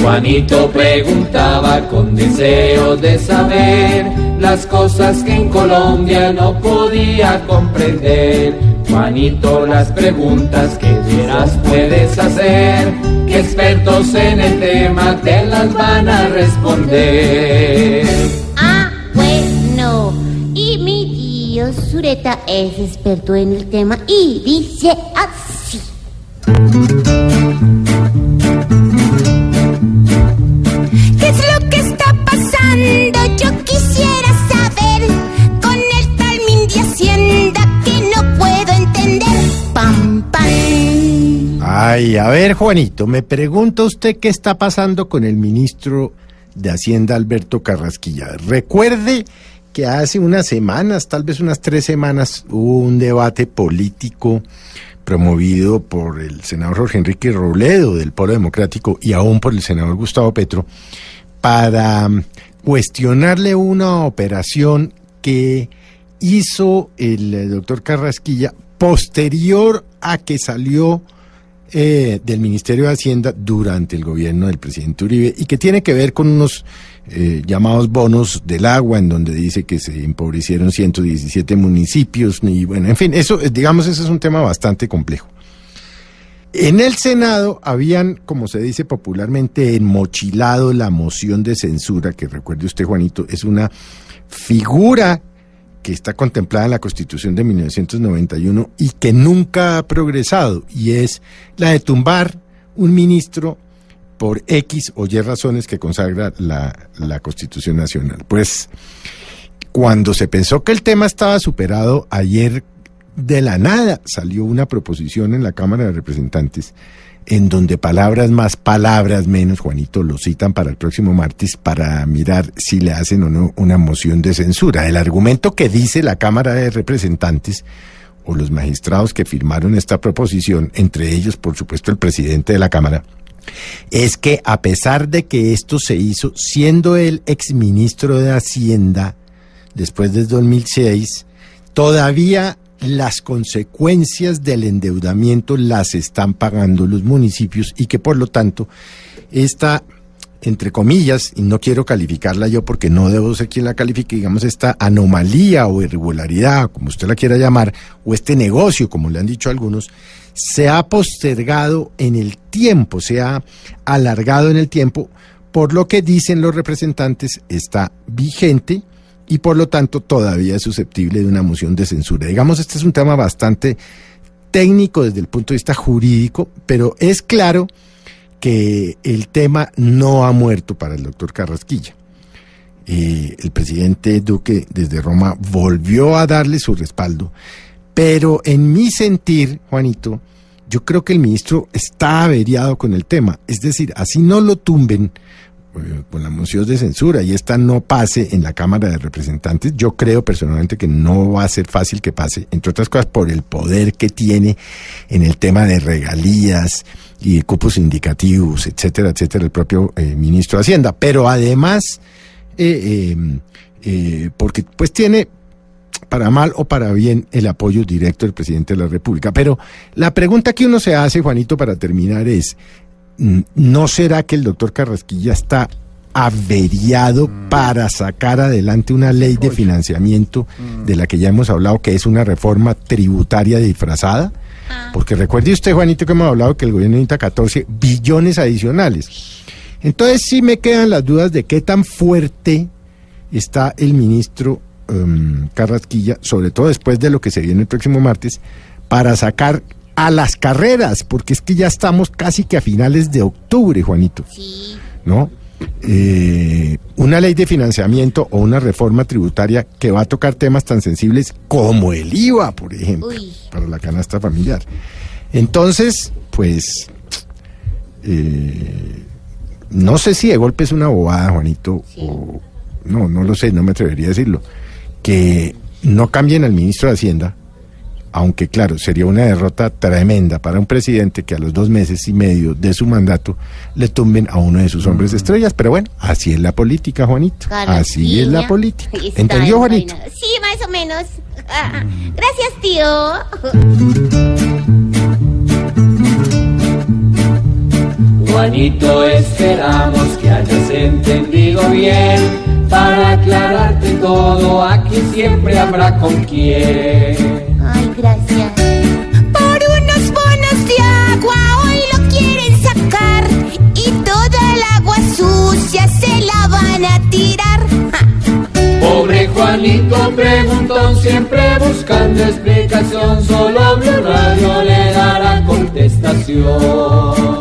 Juanito preguntaba con deseo de saber las cosas que en Colombia no podía comprender. Juanito, las preguntas que quieras puedes hacer, que expertos en el tema te las van a responder. Tío Sureta es experto en el tema y dice así. ¿Qué es lo que está pasando? Yo quisiera saber con el tal de Hacienda que no puedo entender. Pam, pam. Ay, a ver, Juanito, me pregunta usted qué está pasando con el ministro de Hacienda, Alberto Carrasquilla. Recuerde hace unas semanas, tal vez unas tres semanas, hubo un debate político promovido por el senador Jorge Enrique Robledo del Polo Democrático y aún por el senador Gustavo Petro para mm, cuestionarle una operación que hizo el eh, doctor Carrasquilla posterior a que salió eh, del Ministerio de Hacienda durante el gobierno del presidente Uribe y que tiene que ver con unos eh, llamados bonos del agua, en donde dice que se empobrecieron 117 municipios, y bueno, en fin, eso, eh, digamos, ese es un tema bastante complejo. En el Senado habían, como se dice popularmente, enmochilado la moción de censura, que recuerde usted, Juanito, es una figura que está contemplada en la Constitución de 1991 y que nunca ha progresado, y es la de tumbar un ministro por X o Y razones que consagra la, la Constitución Nacional. Pues cuando se pensó que el tema estaba superado, ayer de la nada salió una proposición en la Cámara de Representantes en donde palabras más, palabras menos, Juanito, lo citan para el próximo martes para mirar si le hacen o no una moción de censura. El argumento que dice la Cámara de Representantes o los magistrados que firmaron esta proposición, entre ellos, por supuesto, el presidente de la Cámara, es que a pesar de que esto se hizo siendo el exministro de Hacienda después del 2006, todavía las consecuencias del endeudamiento las están pagando los municipios y que por lo tanto esta entre comillas, y no quiero calificarla yo porque no debo ser quien la califique, digamos, esta anomalía o irregularidad, como usted la quiera llamar, o este negocio, como le han dicho algunos, se ha postergado en el tiempo, se ha alargado en el tiempo, por lo que dicen los representantes está vigente y por lo tanto todavía es susceptible de una moción de censura. Digamos, este es un tema bastante técnico desde el punto de vista jurídico, pero es claro que el tema no ha muerto para el doctor Carrasquilla. Eh, el presidente Duque desde Roma volvió a darle su respaldo, pero en mi sentir, Juanito, yo creo que el ministro está averiado con el tema. Es decir, así no lo tumben, eh, con la moción de censura y esta no pase en la Cámara de Representantes, yo creo personalmente que no va a ser fácil que pase, entre otras cosas por el poder que tiene en el tema de regalías y cupos indicativos, etcétera, etcétera, el propio eh, ministro de Hacienda. Pero además, eh, porque pues tiene para mal o para bien el apoyo directo del presidente de la República. Pero la pregunta que uno se hace, Juanito, para terminar es, ¿no será que el doctor Carrasquilla está averiado Mm. para sacar adelante una ley de financiamiento Mm. de la que ya hemos hablado, que es una reforma tributaria disfrazada? Porque recuerde usted, Juanito, que hemos hablado que el gobierno necesita 14 billones adicionales. Entonces sí me quedan las dudas de qué tan fuerte está el ministro em, Carrasquilla, sobre todo después de lo que se viene el próximo martes, para sacar a las carreras, porque es que ya estamos casi que a finales de octubre, Juanito, Sí. ¿no? Eh, una ley de financiamiento o una reforma tributaria que va a tocar temas tan sensibles como el IVA, por ejemplo, Uy. para la canasta familiar. Entonces, pues, eh, no sé si de golpe es una bobada, Juanito, o no, no lo sé, no me atrevería a decirlo, que no cambien al ministro de Hacienda, aunque claro, sería una derrota tremenda para un presidente que a los dos meses y medio de su mandato le tumben a uno de sus hombres mm. estrellas. Pero bueno, así es la política, Juanito. Así es la política. ¿Entendió, Juanito? Sí, más o menos. Ah, mm. Gracias, tío. Juanito, esperamos que hayas entendido bien. Para aclararte todo, aquí siempre habrá con quien. Juanito preguntón siempre buscando explicación, solo Blue Radio le dará contestación.